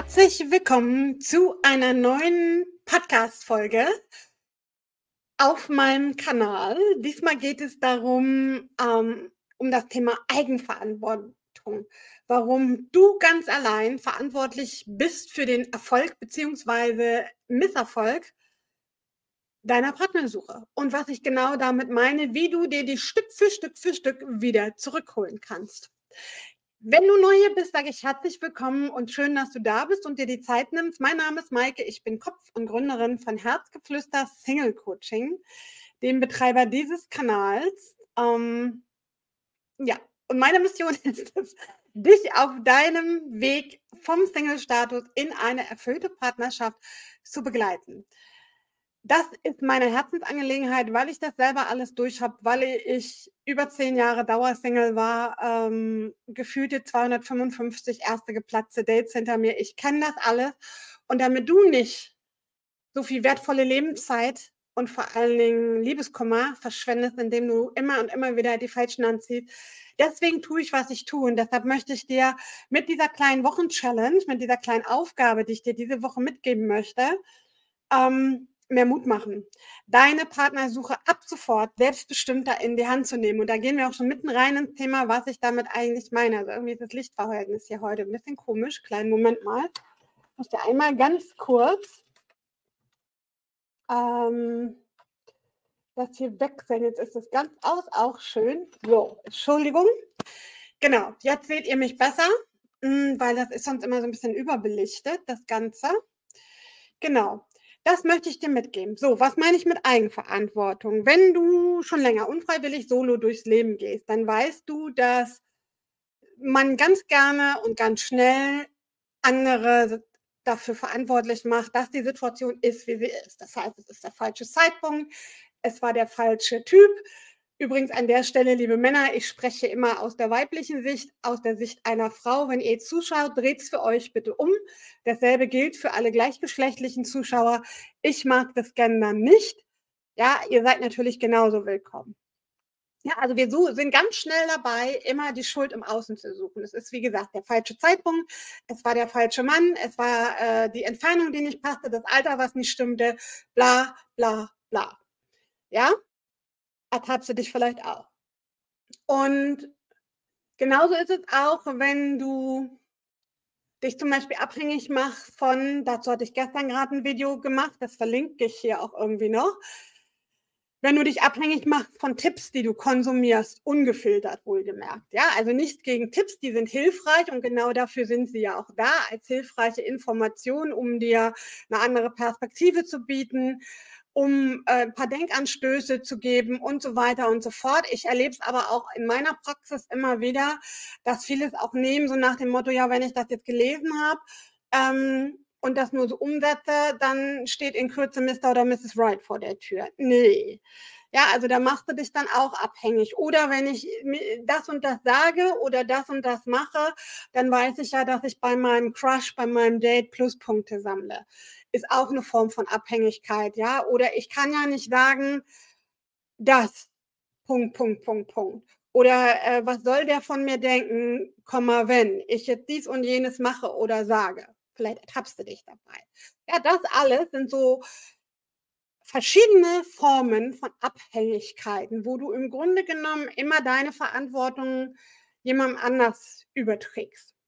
Herzlich willkommen zu einer neuen Podcast-Folge auf meinem Kanal. Diesmal geht es darum, ähm, um das Thema Eigenverantwortung. Warum du ganz allein verantwortlich bist für den Erfolg bzw. Misserfolg deiner Partnersuche. Und was ich genau damit meine, wie du dir die Stück für Stück für Stück wieder zurückholen kannst. Wenn du neu hier bist, sage ich herzlich willkommen und schön, dass du da bist und dir die Zeit nimmst. Mein Name ist Maike, ich bin Kopf und Gründerin von Herzgeflüster Single Coaching, dem Betreiber dieses Kanals. Ähm, ja, und meine Mission ist es, dich auf deinem Weg vom Single-Status in eine erfüllte Partnerschaft zu begleiten. Das ist meine Herzensangelegenheit, weil ich das selber alles durch habe, weil ich über zehn Jahre Dauersingle war, ähm, gefühlte 255 erste geplatzte Dates hinter mir. Ich kenne das alles. Und damit du nicht so viel wertvolle Lebenszeit und vor allen Dingen Liebeskummer verschwendest, indem du immer und immer wieder die Falschen anziehst. Deswegen tue ich, was ich tue. Und deshalb möchte ich dir mit dieser kleinen Wochenchallenge, mit dieser kleinen Aufgabe, die ich dir diese Woche mitgeben möchte, ähm, mehr Mut machen, deine Partnersuche ab sofort selbstbestimmter in die Hand zu nehmen. Und da gehen wir auch schon mitten rein ins Thema, was ich damit eigentlich meine. Also irgendwie ist das Lichtverhältnis hier heute ein bisschen komisch. Kleinen Moment mal. Ich muss dir einmal ganz kurz ähm, das hier wechseln. Jetzt ist das ganz aus, auch schön. So, Entschuldigung. Genau, jetzt seht ihr mich besser, hm, weil das ist sonst immer so ein bisschen überbelichtet, das Ganze. Genau. Das möchte ich dir mitgeben. So, was meine ich mit Eigenverantwortung? Wenn du schon länger unfreiwillig solo durchs Leben gehst, dann weißt du, dass man ganz gerne und ganz schnell andere dafür verantwortlich macht, dass die Situation ist, wie sie ist. Das heißt, es ist der falsche Zeitpunkt, es war der falsche Typ, Übrigens an der Stelle, liebe Männer, ich spreche immer aus der weiblichen Sicht, aus der Sicht einer Frau. Wenn ihr zuschaut, dreht es für euch bitte um. Dasselbe gilt für alle gleichgeschlechtlichen Zuschauer. Ich mag das Gendern nicht. Ja, ihr seid natürlich genauso willkommen. Ja, also wir sind ganz schnell dabei, immer die Schuld im Außen zu suchen. Es ist, wie gesagt, der falsche Zeitpunkt, es war der falsche Mann, es war äh, die Entfernung, die nicht passte, das Alter, was nicht stimmte, bla, bla, bla. Ja, ertappst du dich vielleicht auch. Und genauso ist es auch, wenn du dich zum Beispiel abhängig machst von, dazu hatte ich gestern gerade ein Video gemacht, das verlinke ich hier auch irgendwie noch, wenn du dich abhängig machst von Tipps, die du konsumierst, ungefiltert wohlgemerkt. Ja, also nichts gegen Tipps, die sind hilfreich und genau dafür sind sie ja auch da, als hilfreiche Information, um dir eine andere Perspektive zu bieten um äh, ein paar Denkanstöße zu geben und so weiter und so fort. Ich erlebe es aber auch in meiner Praxis immer wieder, dass viele es auch nehmen, so nach dem Motto, ja, wenn ich das jetzt gelesen habe ähm, und das nur so umsetze, dann steht in Kürze Mr. oder Mrs. Wright vor der Tür. Nee. Ja, also da machst du dich dann auch abhängig. Oder wenn ich das und das sage oder das und das mache, dann weiß ich ja, dass ich bei meinem Crush, bei meinem Date Pluspunkte sammle ist auch eine Form von Abhängigkeit, ja. Oder ich kann ja nicht sagen, das, Punkt, Punkt, Punkt, Punkt. Oder äh, was soll der von mir denken, Komma, wenn ich jetzt dies und jenes mache oder sage. Vielleicht ertappst du dich dabei. Ja, das alles sind so verschiedene Formen von Abhängigkeiten, wo du im Grunde genommen immer deine Verantwortung jemandem anders überträgst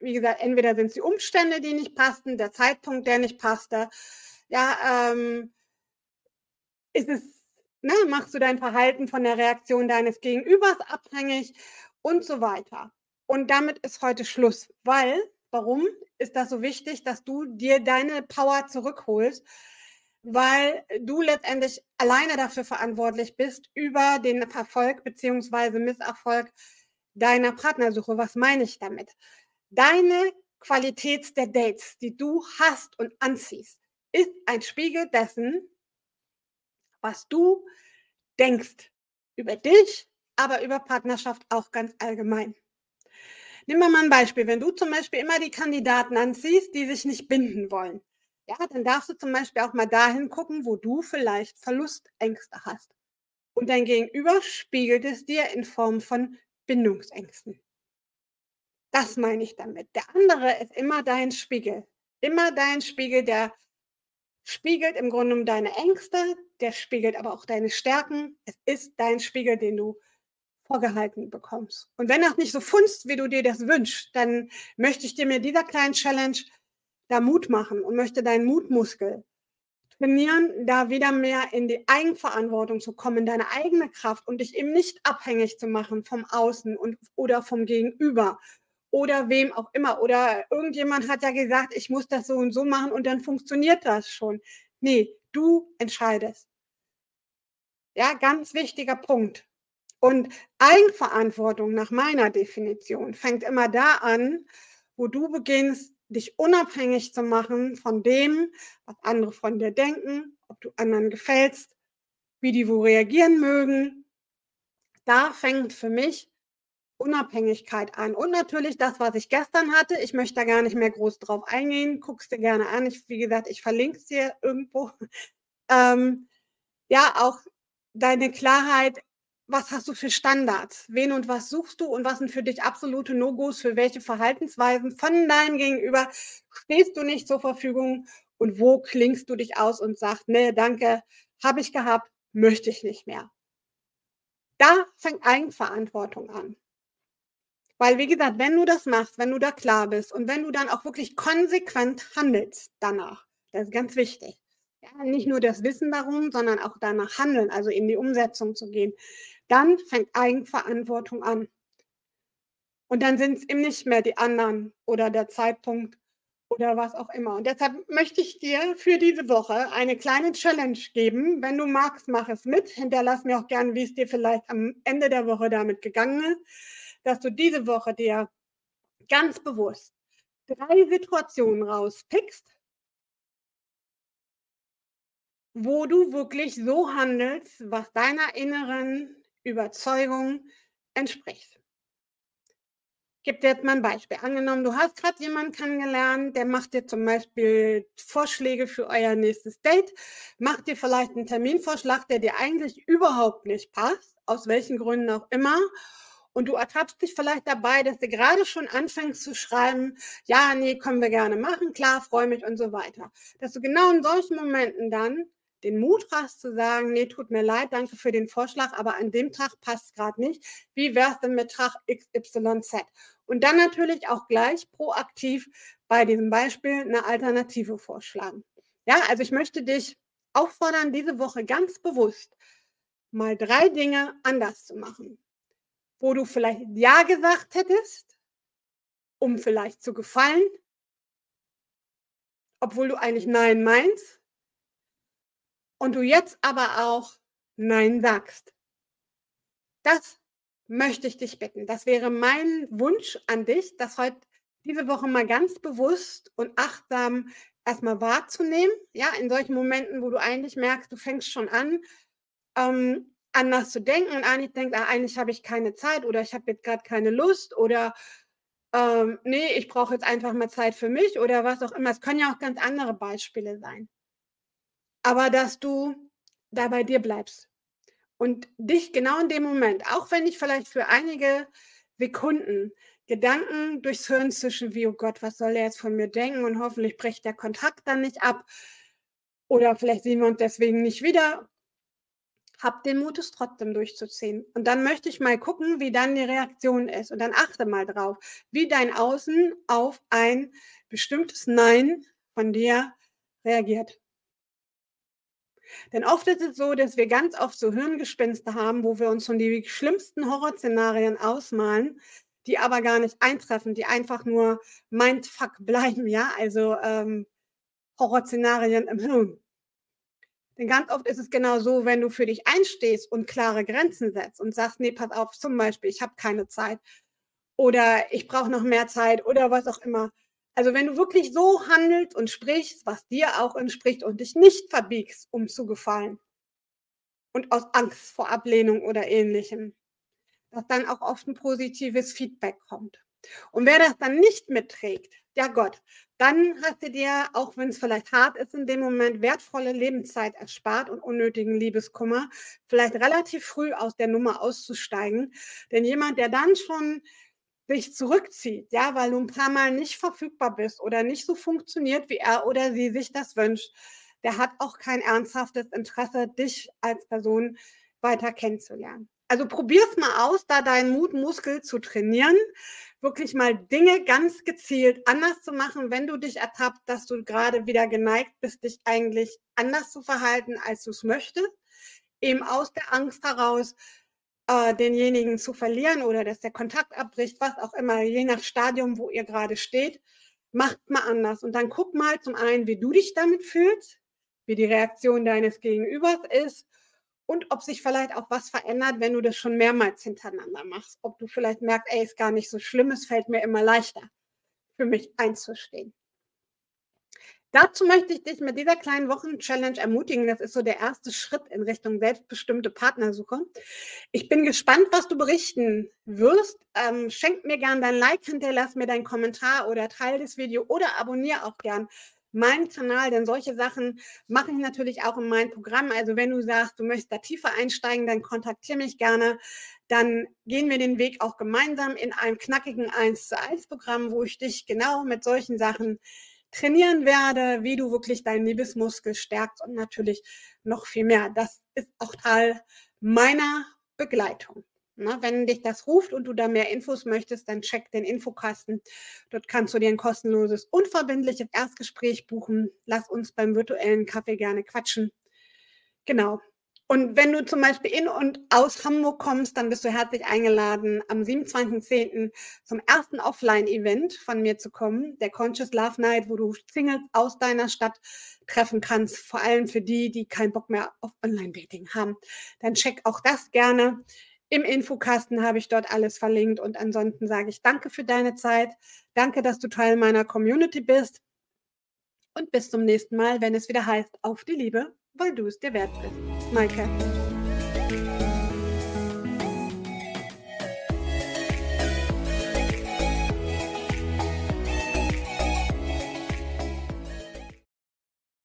wie gesagt, entweder sind es die Umstände, die nicht passten, der Zeitpunkt, der nicht passte. Ja, ähm, ist es, ne, machst du dein Verhalten von der Reaktion deines Gegenübers abhängig und so weiter. Und damit ist heute Schluss, weil, warum ist das so wichtig, dass du dir deine Power zurückholst? Weil du letztendlich alleine dafür verantwortlich bist, über den Erfolg bzw. Misserfolg deiner Partnersuche. Was meine ich damit? Deine Qualität der Dates, die du hast und anziehst, ist ein Spiegel dessen, was du denkst über dich, aber über Partnerschaft auch ganz allgemein. Wir mal ein Beispiel. Wenn du zum Beispiel immer die Kandidaten anziehst, die sich nicht binden wollen, ja, dann darfst du zum Beispiel auch mal dahin gucken, wo du vielleicht Verlustängste hast. Und dein Gegenüber spiegelt es dir in Form von Bindungsängsten. Das meine ich damit. Der andere ist immer dein Spiegel. Immer dein Spiegel, der spiegelt im Grunde um deine Ängste, der spiegelt aber auch deine Stärken. Es ist dein Spiegel, den du vorgehalten bekommst. Und wenn das nicht so funzt, wie du dir das wünschst, dann möchte ich dir mit dieser kleinen Challenge da Mut machen und möchte deinen Mutmuskel trainieren, da wieder mehr in die Eigenverantwortung zu kommen, deine eigene Kraft und dich eben nicht abhängig zu machen vom Außen und, oder vom Gegenüber oder wem auch immer. Oder irgendjemand hat ja gesagt, ich muss das so und so machen und dann funktioniert das schon. Nee, du entscheidest. Ja, ganz wichtiger Punkt. Und Eigenverantwortung nach meiner Definition fängt immer da an, wo du beginnst, dich unabhängig zu machen von dem, was andere von dir denken, ob du anderen gefällst, wie die wo reagieren mögen. Da fängt für mich Unabhängigkeit an. Und natürlich das, was ich gestern hatte. Ich möchte da gar nicht mehr groß drauf eingehen. Guckst dir gerne an. Ich, wie gesagt, ich verlinke es dir irgendwo. Ähm, ja, auch deine Klarheit. Was hast du für Standards? Wen und was suchst du? Und was sind für dich absolute No-Gos? Für welche Verhaltensweisen von deinem Gegenüber stehst du nicht zur Verfügung? Und wo klingst du dich aus und sagst, nee, danke, habe ich gehabt, möchte ich nicht mehr. Da fängt Eigenverantwortung an. Weil, wie gesagt, wenn du das machst, wenn du da klar bist und wenn du dann auch wirklich konsequent handelst danach, das ist ganz wichtig. Ja, nicht nur das Wissen darum, sondern auch danach handeln, also in die Umsetzung zu gehen, dann fängt Eigenverantwortung an. Und dann sind es eben nicht mehr die anderen oder der Zeitpunkt oder was auch immer. Und deshalb möchte ich dir für diese Woche eine kleine Challenge geben. Wenn du magst, mach es mit. Hinterlass mir auch gerne, wie es dir vielleicht am Ende der Woche damit gegangen ist dass du diese Woche dir ganz bewusst drei Situationen rauspickst, wo du wirklich so handelst, was deiner inneren Überzeugung entspricht. Dir jetzt mal ein Beispiel. Angenommen, du hast gerade jemanden kennengelernt, der macht dir zum Beispiel Vorschläge für euer nächstes Date, macht dir vielleicht einen Terminvorschlag, der dir eigentlich überhaupt nicht passt, aus welchen Gründen auch immer und du ertappst dich vielleicht dabei, dass du gerade schon anfängst zu schreiben, ja, nee, können wir gerne machen, klar, freue mich und so weiter. Dass du genau in solchen Momenten dann den Mut hast zu sagen, nee, tut mir leid, danke für den Vorschlag, aber an dem Tag passt es gerade nicht. Wie wäre es denn mit Tag XYZ? Und dann natürlich auch gleich proaktiv bei diesem Beispiel eine Alternative vorschlagen. Ja, also ich möchte dich auffordern, diese Woche ganz bewusst mal drei Dinge anders zu machen wo du vielleicht Ja gesagt hättest, um vielleicht zu gefallen, obwohl du eigentlich Nein meinst, und du jetzt aber auch Nein sagst. Das möchte ich dich bitten. Das wäre mein Wunsch an dich, das heute diese Woche mal ganz bewusst und achtsam erstmal wahrzunehmen. Ja, in solchen Momenten, wo du eigentlich merkst, du fängst schon an, ähm, anders zu denken und eigentlich denkt, ah, eigentlich habe ich keine Zeit oder ich habe jetzt gerade keine Lust oder ähm, nee, ich brauche jetzt einfach mal Zeit für mich oder was auch immer. Es können ja auch ganz andere Beispiele sein. Aber dass du da bei dir bleibst und dich genau in dem Moment, auch wenn ich vielleicht für einige Sekunden Gedanken durchs Hirn zwischen, wie, oh Gott, was soll er jetzt von mir denken und hoffentlich bricht der Kontakt dann nicht ab oder vielleicht sehen wir uns deswegen nicht wieder hab den Mut, es trotzdem durchzuziehen. Und dann möchte ich mal gucken, wie dann die Reaktion ist. Und dann achte mal drauf, wie dein Außen auf ein bestimmtes Nein von dir reagiert. Denn oft ist es so, dass wir ganz oft so Hirngespinste haben, wo wir uns schon die schlimmsten Horrorszenarien ausmalen, die aber gar nicht eintreffen, die einfach nur Mindfuck bleiben, ja, also ähm, Horrorszenarien im Hirn. Denn ganz oft ist es genau so, wenn du für dich einstehst und klare Grenzen setzt und sagst, nee, pass auf, zum Beispiel, ich habe keine Zeit oder ich brauche noch mehr Zeit oder was auch immer. Also wenn du wirklich so handelst und sprichst, was dir auch entspricht und dich nicht verbiegst, um zu gefallen und aus Angst vor Ablehnung oder ähnlichem, dass dann auch oft ein positives Feedback kommt. Und wer das dann nicht mitträgt, ja Gott, dann hast du dir, auch wenn es vielleicht hart ist, in dem Moment wertvolle Lebenszeit erspart und unnötigen Liebeskummer, vielleicht relativ früh aus der Nummer auszusteigen. Denn jemand, der dann schon dich zurückzieht, ja, weil du ein paar Mal nicht verfügbar bist oder nicht so funktioniert, wie er oder sie sich das wünscht, der hat auch kein ernsthaftes Interesse, dich als Person weiter kennenzulernen. Also probier's mal aus, da deinen Mutmuskel zu trainieren, wirklich mal Dinge ganz gezielt anders zu machen, wenn du dich ertappt, dass du gerade wieder geneigt bist, dich eigentlich anders zu verhalten, als du es möchtest, eben aus der Angst heraus, äh, denjenigen zu verlieren oder dass der Kontakt abbricht, was auch immer, je nach Stadium, wo ihr gerade steht, macht mal anders. Und dann guck mal zum einen, wie du dich damit fühlst, wie die Reaktion deines Gegenübers ist und ob sich vielleicht auch was verändert, wenn du das schon mehrmals hintereinander machst. Ob du vielleicht merkst, ey, ist gar nicht so schlimm, es fällt mir immer leichter, für mich einzustehen. Dazu möchte ich dich mit dieser kleinen Wochenchallenge ermutigen. Das ist so der erste Schritt in Richtung selbstbestimmte Partnersuche. Ich bin gespannt, was du berichten wirst. Ähm, schenk mir gern dein Like, hinterlass mir deinen Kommentar oder teile das Video oder abonniere auch gern meinen Kanal, denn solche Sachen mache ich natürlich auch in meinem Programm. Also wenn du sagst, du möchtest da tiefer einsteigen, dann kontaktiere mich gerne. Dann gehen wir den Weg auch gemeinsam in einem knackigen 1 zu 1 Programm, wo ich dich genau mit solchen Sachen trainieren werde, wie du wirklich deinen Liebesmuskel stärkst und natürlich noch viel mehr. Das ist auch Teil meiner Begleitung. Ne, wenn dich das ruft und du da mehr Infos möchtest, dann check den Infokasten. Dort kannst du dir ein kostenloses, unverbindliches Erstgespräch buchen. Lass uns beim virtuellen Kaffee gerne quatschen. Genau. Und wenn du zum Beispiel in und aus Hamburg kommst, dann bist du herzlich eingeladen, am 27.10. zum ersten Offline-Event von mir zu kommen, der Conscious Love Night, wo du Singles aus deiner Stadt treffen kannst, vor allem für die, die keinen Bock mehr auf Online-Dating haben. Dann check auch das gerne. Im Infokasten habe ich dort alles verlinkt und ansonsten sage ich danke für deine Zeit. Danke, dass du Teil meiner Community bist. Und bis zum nächsten Mal, wenn es wieder heißt, auf die Liebe, weil du es dir wert bist. Maike.